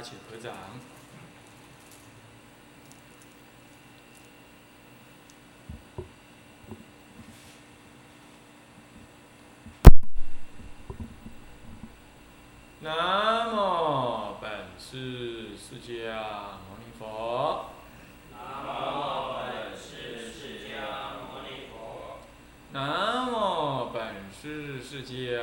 请合掌。南无本师释迦牟尼佛。南无本师释迦牟尼佛。南无本师释迦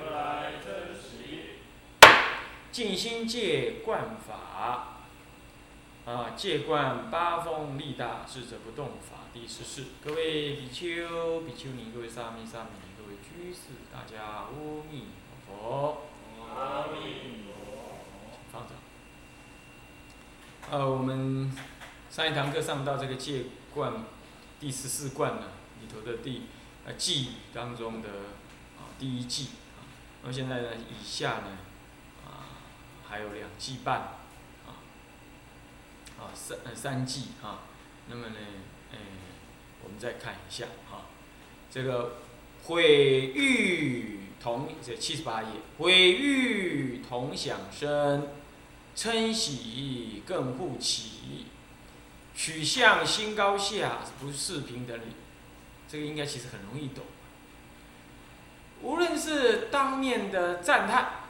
静心戒观法，啊，戒观八风力大，智者不动法第十四。各位比丘、比丘尼，各位沙弥、沙弥尼，各位居士，大家阿弥陀佛。阿弥陀佛。放掌。呃，我们上一堂课上到这个戒观第十四观呢里头的第呃偈语当中的啊第一偈啊，那么现在呢以下呢还有两季半啊啊三三季啊，那么呢呃我们再看一下啊，这个毁誉同这七十八页，毁誉同享生。称喜更互起，取向心高下，不是平等理。这个应该其实很容易懂。无论是当面的赞叹，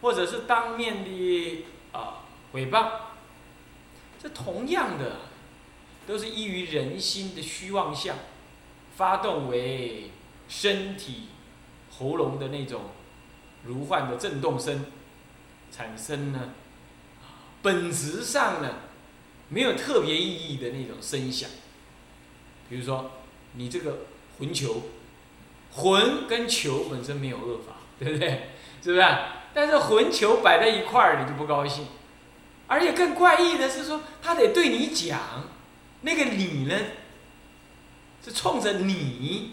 或者是当面的啊诽谤，这同样的都是依于人心的虚妄相，发动为身体喉咙的那种如幻的震动声。产生呢，本质上呢，没有特别意义的那种声响。比如说，你这个魂球，魂跟球本身没有恶法，对不对？是不是？但是魂球摆在一块儿，你就不高兴。而且更怪异的是说，他得对你讲，那个你呢，是冲着你，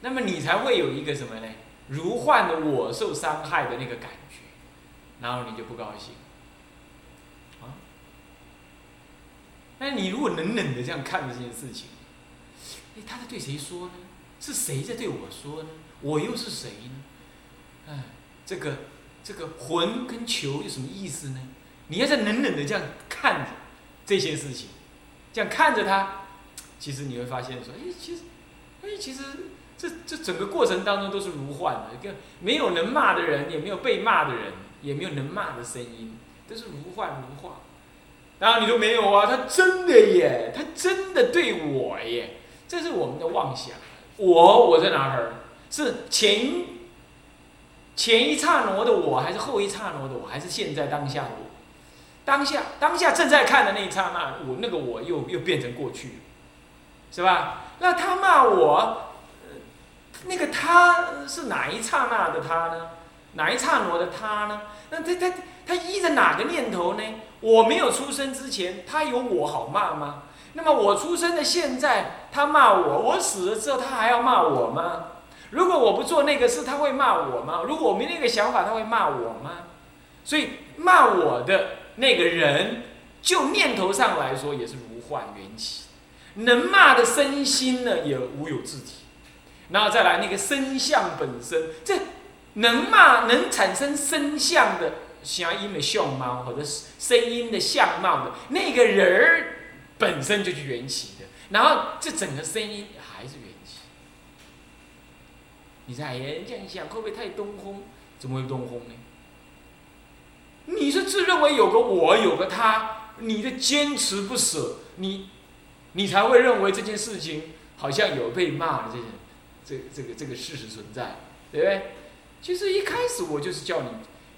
那么你才会有一个什么呢？如幻的我受伤害的那个感觉。然后你就不高兴，啊？那你如果冷冷的这样看着这件事情，哎，他在对谁说呢？是谁在对我说呢？我又是谁呢？哎，这个这个魂跟球有什么意思呢？你要在冷冷的这样看着这些事情，这样看着他，其实你会发现说，哎，其实，哎，其实这这整个过程当中都是如幻的，没有能骂的人，也没有被骂的人。也没有能骂的声音，都是如幻如化。然后你说没有啊？他真的耶，他真的对我耶，这是我们的妄想。我我在哪儿？是前前一刹那的我，还是后一刹那的我，还是现在当下我？当下当下正在看的那一刹那，我那个我又又变成过去，是吧？那他骂我，那个他是哪一刹那的他呢？哪一刹那的他呢？那他他他依着哪个念头呢？我没有出生之前，他有我好骂吗？那么我出生的现在，他骂我；我死了之后，他还要骂我吗？如果我不做那个事，他会骂我吗？如果我没那个想法，他会骂我吗？所以骂我的那个人，就念头上来说，也是如幻缘起。能骂的身心呢，也无有自体。然后再来那个身相本身，这。能骂能产生声相的声音的相貌，或者声音的相貌的那个人儿，本身就是缘起的。然后这整个声音还是缘起。你在这样想，会不会太东风？怎么会东风呢？你是自认为有个我，有个他，你的坚持不舍，你你才会认为这件事情好像有被骂的这件这这个这个事实存在，对不对？其实一开始我就是叫你，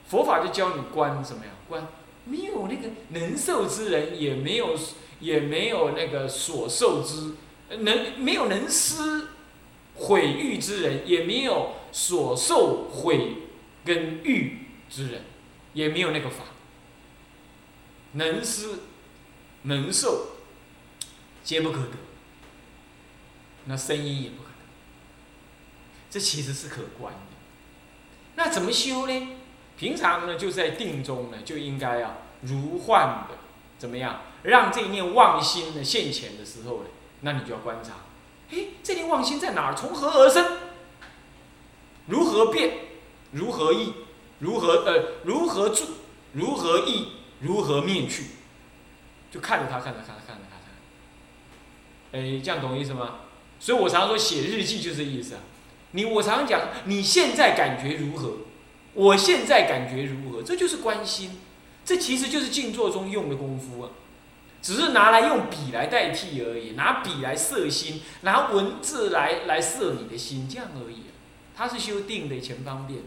佛法就教你观什么呀？观没有那个能受之人，也没有也没有那个所受之，能没有能施，毁誉之人，也没有所受毁跟誉之人，也没有那个法。能施能受，皆不可得。那声音也不可得。这其实是可观的。那怎么修呢？平常呢，就在定中呢，就应该啊，如幻的怎么样，让这一念妄心呢现前的时候呢，那你就要观察，哎，这念妄心在哪儿？从何而生？如何变？如何意？如何呃？如何住？如何意？如何灭去？就看着他，看着，看着，看着，看着。哎，这样懂意思吗？所以我常说写日记就这意思啊。你我常讲，你现在感觉如何？我现在感觉如何？这就是关心，这其实就是静坐中用的功夫啊，只是拿来用笔来代替而已，拿笔来摄心，拿文字来来摄你的心，这样而已。它是修定的前方便。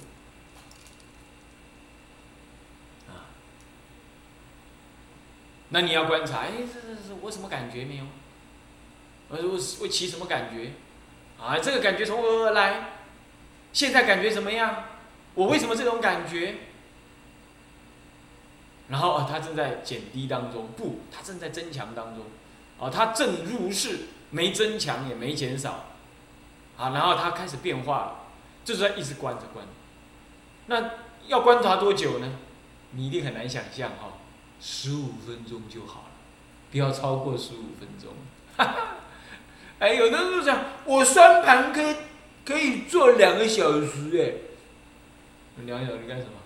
啊，那你要观察，哎，这这这，我什么感觉没有？我我我起什么感觉？啊，这个感觉从何而来？现在感觉怎么样？我为什么这种感觉？然后啊，它正在减低当中，不，它正在增强当中。啊，它正入世，没增强也没减少。啊，然后它开始变化了，就是在一直观着观。那要观察多久呢？你一定很难想象哈，十五分钟就好了，不要超过十五分钟。哈哈，哎，有的人就讲，我双盘可可以做两个小时哎。两小时干什么？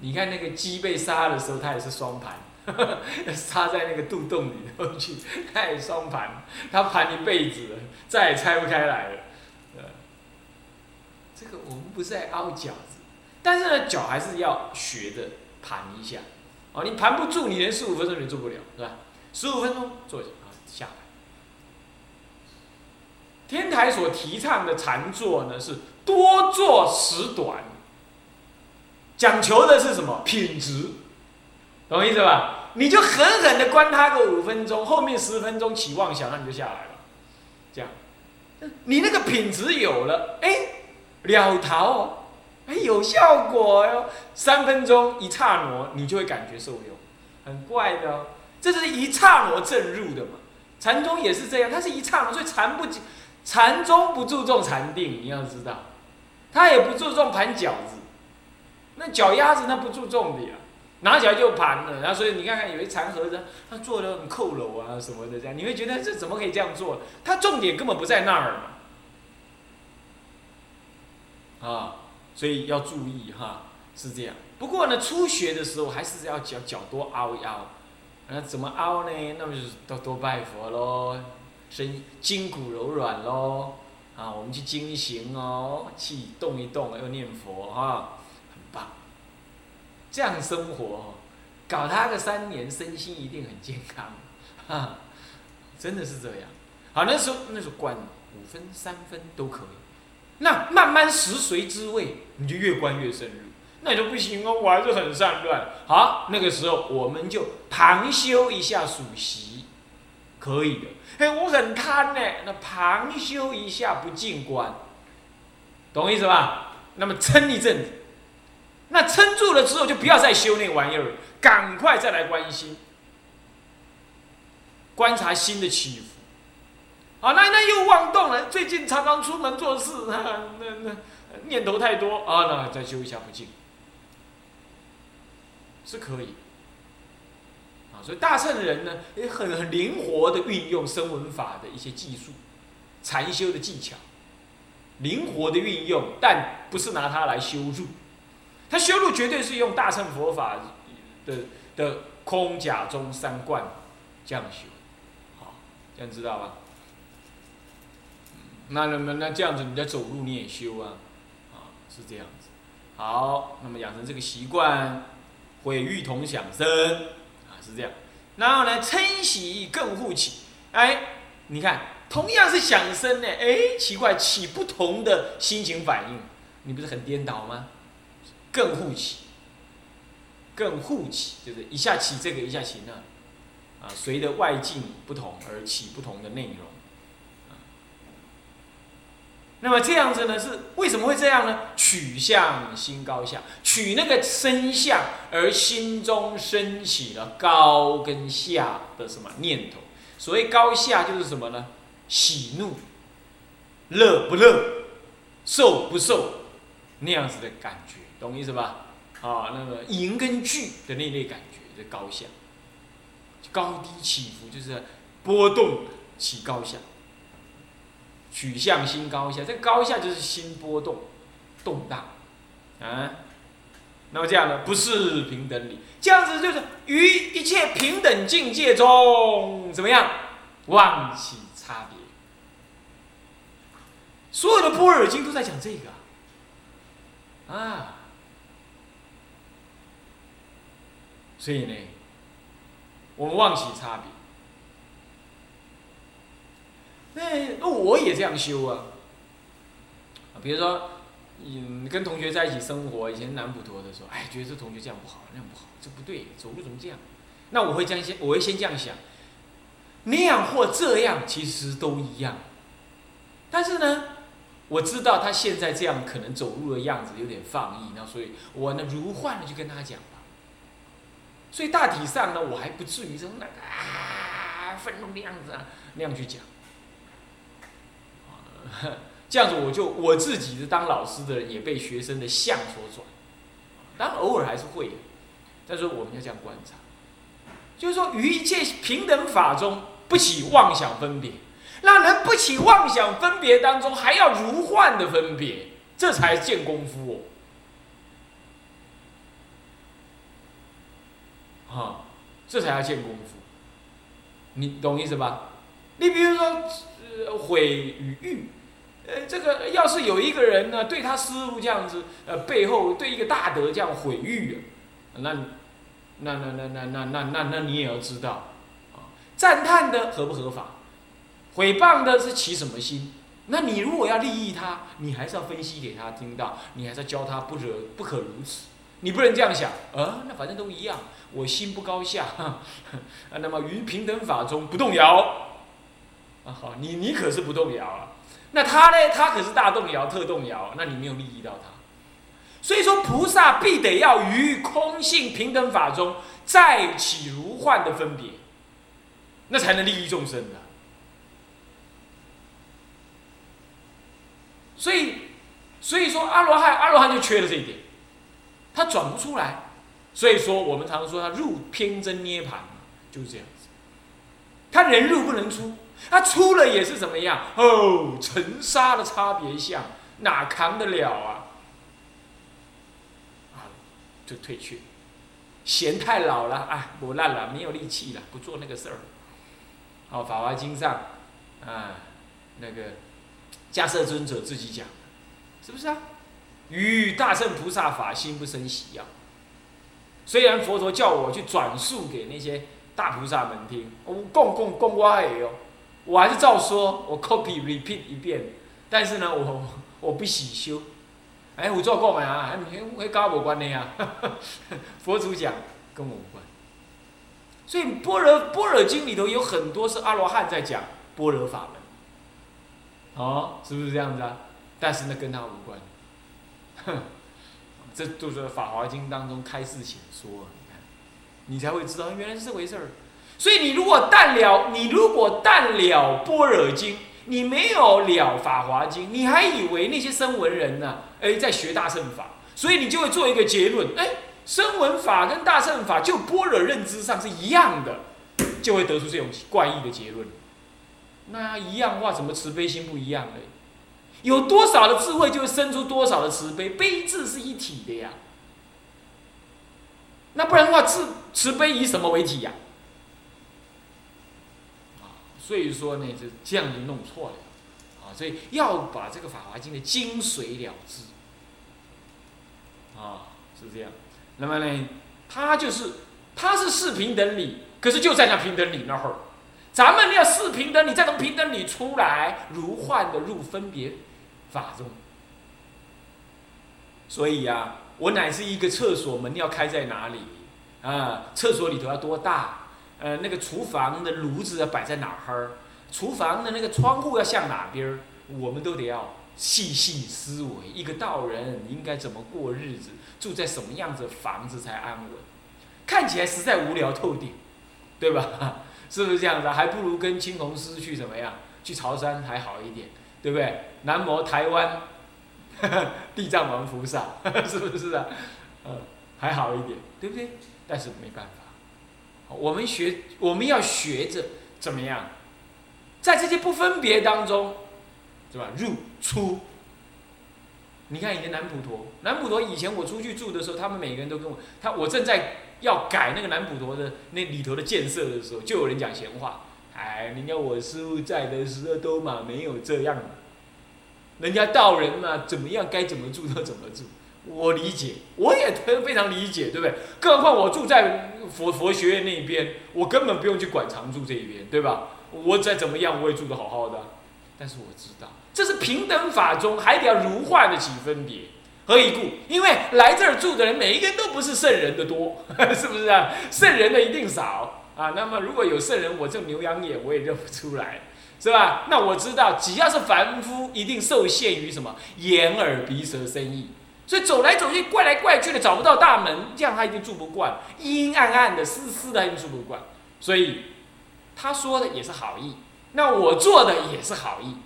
你看那个鸡被杀的时候，它也是双盘，插在那个肚洞里头去，它也双盘，它盘一辈子了，再也拆不开来了。呃这个我们不是在凹饺子，但是呢，脚还是要学着盘一下。哦，你盘不住，你连十五分钟你做不了，是吧？十五分钟坐下啊，下来。天台所提倡的禅坐呢，是多坐时短。讲求的是什么品质？懂我意思吧？你就狠狠的关他个五分钟，后面十分钟起妄想，那你就下来了。这样，你那个品质有了，哎，了逃，哎，有效果哟。三分钟一刹那，你就会感觉受用，很怪的哦。这是一刹那正入的嘛？禅宗也是这样，它是一刹那，所以禅不禅宗不注重禅定，你要知道，他也不注重盘饺子。那脚丫子那不注重的呀，拿起来就盘了，然后所以你看看有一残盒子，他做的很扣楼啊什么的这样，你会觉得这怎么可以这样做？他重点根本不在那儿嘛，啊，所以要注意哈，是这样。不过呢，初学的时候还是要脚脚多凹一凹，那怎么凹呢？那么就是多多拜佛喽，身筋骨柔软喽，啊，我们去精行哦，气动一动，要念佛哈。这样生活，搞他个三年，身心一定很健康，哈，真的是这样。好，那时候那时候关五分、三分都可以。那慢慢食髓知味，你就越关越深入。那你就不行哦，我还是很散乱。好，那个时候我们就旁修一下属习，可以的。哎，我很贪呢，那旁修一下不进关，懂我意思吧？那么撑一阵子。那撑住了之后，就不要再修那玩意儿，赶快再来关心，观察心的起伏。啊，那那又妄动了，最近常常出门做事，那那念头太多啊，那再修一下不进，是可以。啊，所以大乘的人呢，也很很灵活的运用声闻法的一些技术，禅修的技巧，灵活的运用，但不是拿它来修住。他修路绝对是用大乘佛法的的空假中三观这样修，好，这样知道吧？那那么那这样子你在走路你也修啊，啊是这样子。好，那么养成这个习惯，毁誉同享生啊是这样。然后呢，称喜更护起，哎，你看同样是响声呢，哎奇怪起不同的心情反应，你不是很颠倒吗？更互起，更互起，就是一下起这个，一下起那，啊，随着外境不同而起不同的内容，那么这样子呢，是为什么会这样呢？取向心高下，取那个身相，而心中升起了高跟下的什么念头？所谓高下就是什么呢？喜怒、乐不乐、受不受那样子的感觉，懂意思吧？啊，那个迎跟聚的那类感觉，这高下，高低起伏就是波动起高下。取向心高下，这高下就是心波动、动荡，啊，那么这样呢，不是平等理，这样子就是于一切平等境界中怎么样，忘起差别。所有的波尔经都在讲这个，啊所以呢，我们忘起差别。那那我也这样修啊，比如说，嗯，跟同学在一起生活，以前南普陀的时候，哎，觉得这同学这样不好，那样不好，这不对，走路怎么这样？那我会这样先，我会先这样想，那样或这样其实都一样。但是呢，我知道他现在这样可能走路的样子有点放逸，那所以我呢如幻的去跟他讲吧。所以大体上呢，我还不至于说那个啊愤怒的样子啊那样去讲。这样子，我就我自己是当老师的人，也被学生的相所转，当然偶尔还是会的，但是我们要这样观察，就是说于一切平等法中不起妄想分别，让人不起妄想分别当中还要如幻的分别，这才见功夫哦，啊，这才要见功夫，你懂意思吧？你比如说，呃，毁与誉。呃，这个要是有一个人呢，对他师傅这样子，呃，背后对一个大德这样毁誉，那，那那那那那那那那你也要知道，啊，赞叹的合不合法，诽谤的是起什么心？那你如果要利益他，你还是要分析给他听到，你还是要教他不惹不可如此，你不能这样想，呃，那反正都一样，我心不高下，啊，那么于平等法中不动摇，啊好，你你可是不动摇啊。那他呢？他可是大动摇、特动摇，那你没有利益到他。所以说，菩萨必得要于空性平等法中再起如幻的分别，那才能利益众生的。所以，所以说阿罗汉，阿罗汉就缺了这一点，他转不出来。所以说，我们常说他入偏真涅盘，就是这样子。他人入不能出。他出了也是怎么样？哦，尘沙的差别相，哪扛得了啊？啊，就退去，嫌太老了啊，不烂了，没有力气了，不做那个事儿。好，《法华经》上啊，那个迦摄尊者自己讲，是不是啊？与大圣菩萨法心不生喜呀。虽然佛陀叫我去转述给那些大菩萨们听，我共共共我也哦。我还是照说，我 copy repeat 一遍，但是呢，我我不喜修。哎，我做过没啊？还还跟我无关的呀。佛祖讲跟我无关。所以《般若般若经》里头有很多是阿罗汉在讲般若法门，哦，是不是这样子啊？但是呢，跟他无关。哼，这就是《法华经》当中开示前说，你看，你才会知道原来是这回事儿。所以你如果淡了，你如果淡了般若经，你没有了法华经，你还以为那些声闻人呢？哎，在学大乘法，所以你就会做一个结论：哎，声闻法跟大乘法就般若认知上是一样的，就会得出这种怪异的结论。那一样话，怎么慈悲心不一样呢？有多少的智慧，就会生出多少的慈悲，悲智是一体的呀。那不然的话，慈慈悲以什么为体呀？啊所以说呢，就这样就弄错了，啊，所以要把这个《法华经》的精髓了知，啊，是这样。那么呢，它就是，它是四平等理，可是就在那平等理那会儿，咱们要四平等你，再从平等里出来，如幻的入分别法中。所以呀，我乃是一个厕所门要开在哪里，啊，厕所里头要多大？呃，那个厨房的炉子要摆在哪儿？厨房的那个窗户要向哪边儿？我们都得要细细思维，一个道人应该怎么过日子，住在什么样子的房子才安稳？看起来实在无聊透顶，对吧？是不是这样子？还不如跟青红师去怎么样？去潮汕还好一点，对不对？南摩台湾 地藏王菩萨，是不是啊？嗯，还好一点，对不对？但是没办法，我们学，我们要学着怎么样，在这些不分别当中，是吧？入出。你看以前南普陀，南普陀以前我出去住的时候，他们每个人都跟我，他我正在要改那个南普陀的那里头的建设的时候，就有人讲闲话。哎，人家我师傅在的时候都嘛没有这样，人家道人嘛怎么样该怎么住就怎么住，我理解，我也非常理解，对不对？更何况我住在佛佛学院那边，我根本不用去管常住这一边，对吧？我再怎么样我也住得好好的，但是我知道这是平等法中还得要如幻的起分别，何以故？因为来这儿住的人每一个人都不是圣人的多，是不是啊？圣人的一定少。啊，那么如果有圣人，我这牛羊眼我也认不出来，是吧？那我知道，只要是凡夫，一定受限于什么眼耳鼻舌身意，所以走来走去，怪来怪去的，找不到大门，这样他一定住不惯，阴阴暗暗的、湿湿的，一定住不惯。所以他说的也是好意，那我做的也是好意，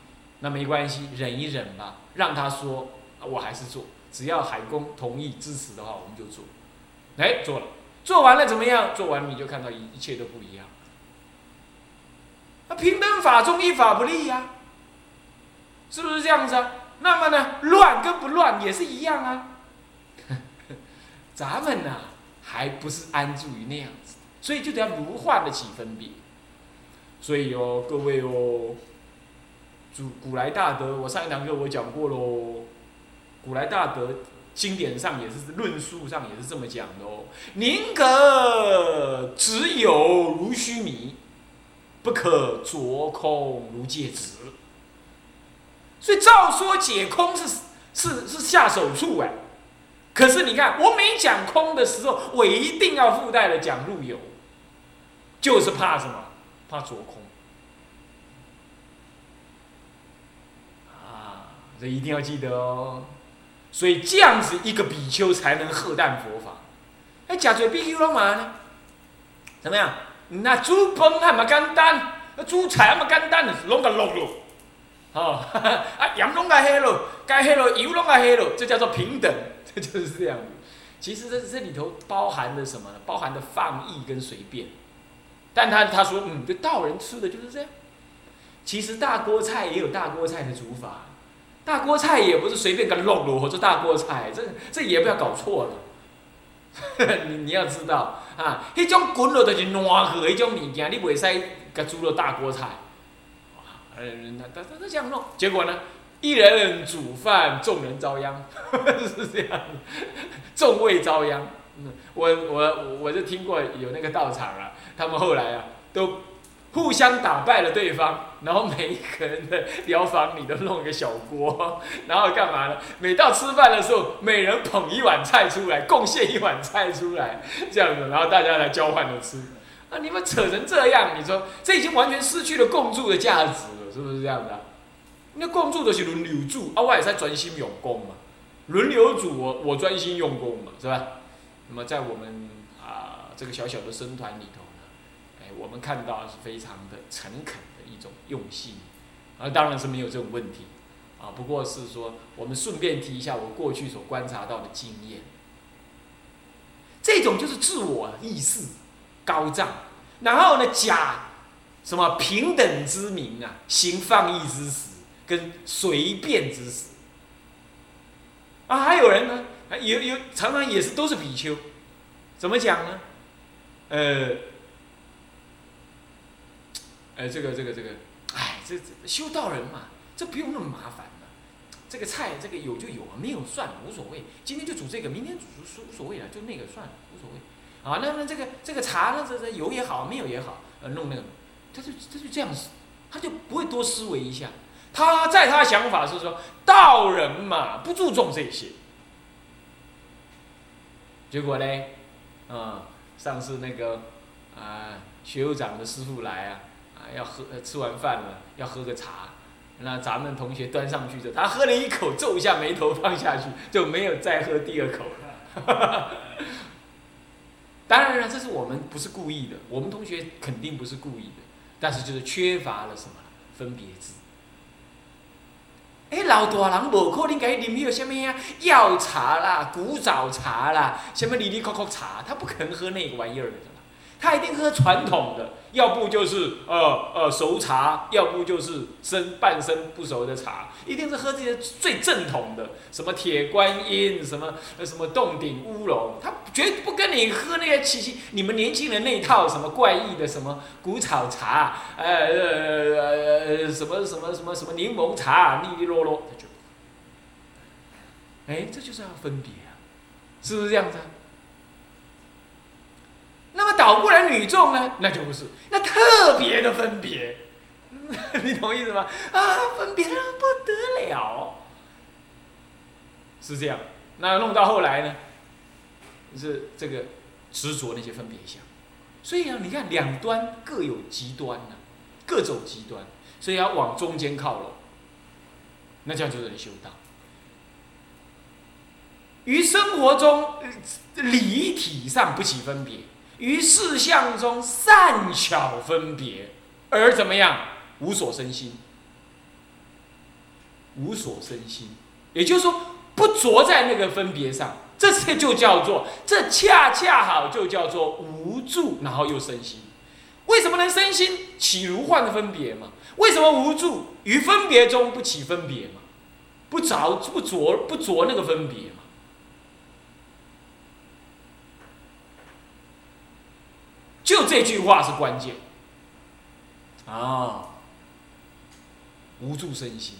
那没关系，忍一忍吧，让他说，我还是做，只要海公同意支持的话，我们就做。哎，做了。做完了怎么样？做完你就看到一一切都不一样。那平等法中依法不立呀，是不是这样子啊？那么呢，乱跟不乱也是一样啊。咱们呢，还不是安住于那样子，所以就得要如幻的起分别。所以哦，各位哦，古古来大德，我上一堂课我讲过喽，古来大德。经典上也是论述上也是这么讲的哦，宁可只有如须弥，不可着空如芥子。所以照说解空是是是下手处哎，可是你看我每讲空的时候，我一定要附带的讲入有，就是怕什么？怕着空啊！这一定要记得哦。所以这样子一个比丘才能喝淡佛法。哎，假嘴比丘干嘛呢？怎么样？那煮饭还么简单，煮菜还么简单，弄个落了，哦，啊盐弄个黑了，该黑了油弄个黑了，这叫做平等，这就是这样子。其实这这里头包含的什么呢？包含的放逸跟随便。但他他说，嗯，这道人吃的就是这样。其实大锅菜也有大锅菜的煮法。大锅菜也不是随便个弄弄，或者大锅菜，这这也不要搞错了。你你要知道啊，迄种滚落就是烂货，迄种物件你袂使甲煮落大锅菜。嗯，他他他这样弄，结果呢，一人煮饭，众人遭殃，是这样，众味遭殃。我我我就听过有那个道场啊，他们后来啊都。互相打败了对方，然后每一个人的疗房里都弄一个小锅，然后干嘛呢？每到吃饭的时候，每人捧一碗菜出来，贡献一碗菜出来，这样子，然后大家来交换着吃。啊，你们扯成这样，你说这已经完全失去了共住的价值了，是不是这样的？那共住的是轮流住，啊，我也在专心用功嘛，轮流煮，我我专心用功嘛，是吧？那么在我们啊这个小小的僧团里头。我们看到是非常的诚恳的一种用心，而当然是没有这种问题，啊，不过是说我们顺便提一下我过去所观察到的经验，这种就是自我意识高涨，然后呢假什么平等之名啊，行放逸之实跟随便之实，啊，还有人呢，有有常常也是都是比丘，怎么讲呢？呃。哎，这个这个这个，哎，这这修道人嘛，这不用那么麻烦嘛。这个菜这个有就有啊，没有算了无所谓。今天就煮这个，明天煮煮无所谓了，就那个算了无所谓。啊，那那这个这个茶呢，这这有也好，没有也好，呃，弄那个，他就他就这样子，他就不会多思维一下。他在他想法是说，道人嘛，不注重这些。结果呢，啊，上次那个啊，学务长的师傅来啊。要喝，吃完饭了要喝个茶，那咱们同学端上去的，他喝了一口，皱一下眉头放下去，就没有再喝第二口了。当然了，这是我们不是故意的，我们同学肯定不是故意的，但是就是缺乏了什么分别字。哎，老大人无可能给你啉迄个什么呀药茶啦、古早茶啦、什么里里扣扣茶，他不可能喝那个玩意儿的。他一定喝传统的，要不就是呃呃熟茶，要不就是生半生不熟的茶，一定是喝这些最正统的，什么铁观音，什么什么洞顶乌龙，他绝不跟你喝那些奇奇你们年轻人那一套什么怪异的什么古草茶，呃呃呃什么什么什么什么柠檬茶，哩哩啰啰，他就，哎，这就是要分别啊，是不是这样子？啊？那么倒过来女众呢，那就不是，那特别的分别，你懂意思吗？啊，分别的不得了，是这样。那弄到后来呢，是这个执着那些分别相，所以啊，你看两端各有极端呢，各走极端，所以要往中间靠拢，那这样就能修道。于生活中理体上不起分别。于事相中善巧分别，而怎么样？无所生心，无所生心，也就是说不着在那个分别上，这些就叫做，这恰恰好就叫做无助，然后又生心。为什么能生心？起如幻的分别嘛。为什么无助？于分别中不起分别嘛，不着不着不着那个分别嘛。就这句话是关键啊！无助身心，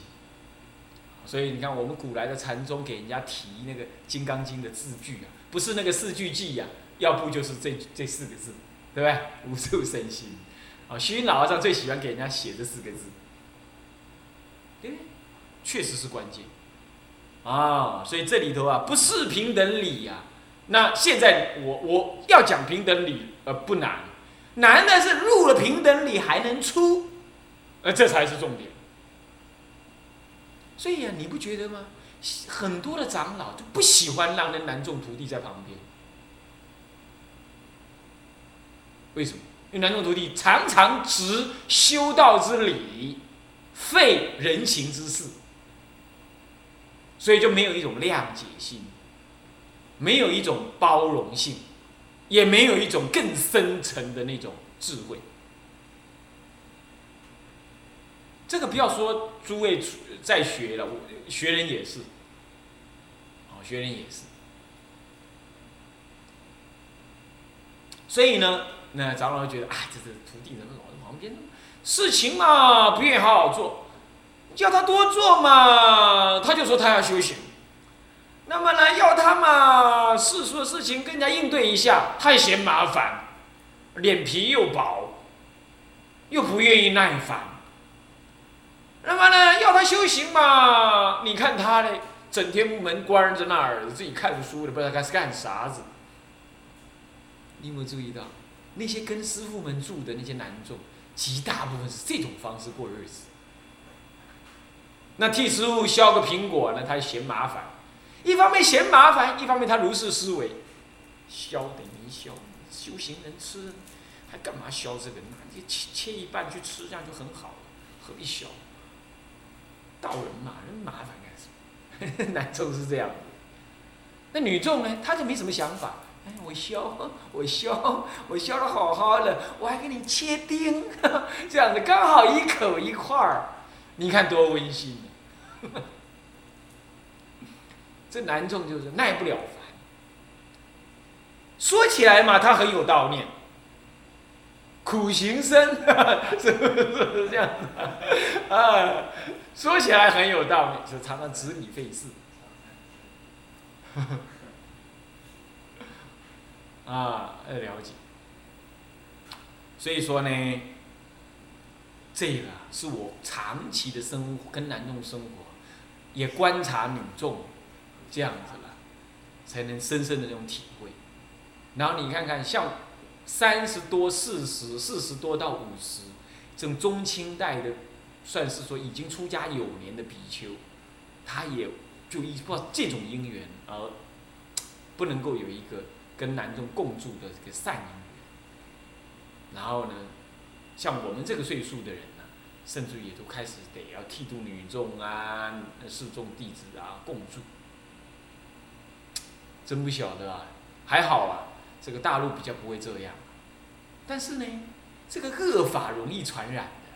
所以你看，我们古来的禅宗给人家提那个《金刚经》的字句啊，不是那个四句偈呀，要不就是这这四个字，对不对？无助身心啊，虚云老和尚最喜欢给人家写这四个字，对不对？确实是关键啊！所以这里头啊，不是平等理呀。那现在我我要讲平等理。呃，不难，难的是入了平等里还能出，呃，这才是重点。所以啊，你不觉得吗？很多的长老就不喜欢让人男众徒弟在旁边，为什么？因为男众徒弟常常执修道之理，废人情之事，所以就没有一种谅解性，没有一种包容性。也没有一种更深层的那种智慧。这个不要说诸位在学了，学人也是，哦，学人也是。所以呢，那长老觉得啊，这是徒弟怎么老在旁边呢？事情嘛，不愿意好好做，叫他多做嘛，他就说他要修行。那么呢，要他嘛，世俗的事情跟人家应对一下，他也嫌麻烦，脸皮又薄，又不愿意耐烦。那么呢，要他修行嘛，你看他嘞，整天门关着那儿，自己看书的，不知道该是干啥子。你有没有注意到，那些跟师傅们住的那些男众，极大部分是这种方式过日子。那替师傅削个苹果呢，他嫌麻烦。一方面嫌麻烦，一方面他如是思维，削等于削，修行人吃，还干嘛削这个？那就切切一半去吃，这样就很好了，何必削？道人嘛，人麻烦干什么？男众是这样的，那女众呢？他就没什么想法。哎，我削，我削，我削的好好的，我还给你切丁，这样子刚好一口一块儿，你看多温馨。这男众就是耐不了烦，说起来嘛，他很有道念，苦行僧，是不是这样子 啊？说起来很有道念，是常常指你费事，啊，要了解。所以说呢，这个是我长期的生活，跟男众生活，也观察女众。这样子了，才能深深的那种体会。然后你看看，像三十多、四十、四十多到五十，这种中清代的算是说已经出家有年的比丘，他也就依靠这种因缘而不能够有一个跟男众共住的这个善因缘。然后呢，像我们这个岁数的人呢，甚至也都开始得要剃度女众啊、侍众弟子啊共住。真不晓得啊，还好啊，这个大陆比较不会这样。但是呢，这个恶法容易传染的，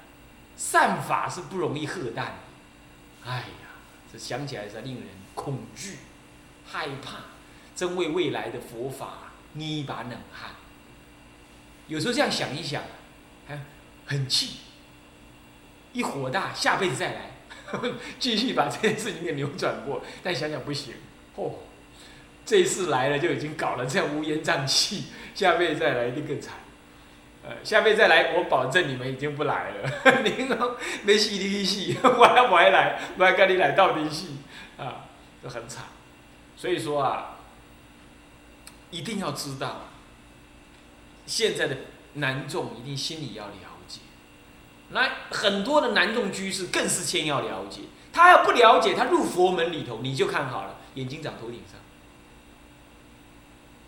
善法是不容易喝淡的。哎呀，这想起来是令人恐惧、害怕，真为未来的佛法捏一把冷汗。有时候这样想一想，还很气，一火大，下辈子再来，继续把这件事情给扭转过。但想想不行，嚯！这次来了就已经搞了这样乌烟瘴气，下辈再来一定更惨。呃，下辈再来，我保证你们已经不来了。您哦，没戏的戏，我还我还来，我还跟你来到底戏，啊，都很惨。所以说啊，一定要知道，现在的男众一定心里要了解。那很多的男众居士更是先要了解，他要不了解，他入佛门里头，你就看好了，眼睛长头顶上。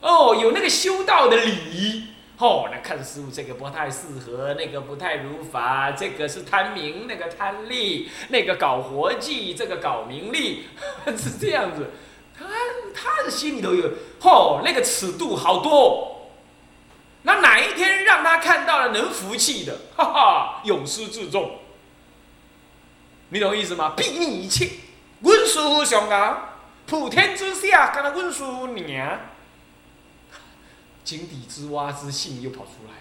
哦，有那个修道的礼，哦，那看师傅这个不太适合，那个不太如法，这个是贪名，那个贪利，那个搞活计，这个搞名利，是这样子。他他的心里头有，哦，那个尺度好多。那哪一天让他看到了能服气的，哈哈，永失自重。你懂意思吗？避逆一切，文殊上啊，普天之下，跟他文殊娘。井底之蛙之性又跑出来，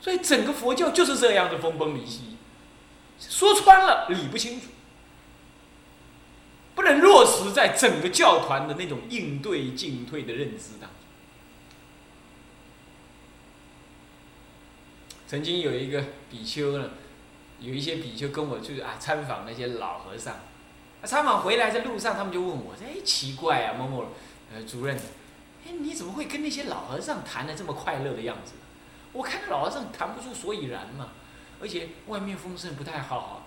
所以整个佛教就是这样的分崩离析，说穿了理不清楚，不能落实在整个教团的那种应对进退的认知当中。曾经有一个比丘呢，有一些比丘跟我去啊参访那些老和尚，啊参访回来在路上，他们就问我，哎奇怪啊某某呃主任。哎，你怎么会跟那些老和尚谈的这么快乐的样子？我看老和尚谈不出所以然嘛，而且外面风声不太好。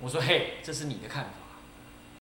我说嘿，这是你的看法，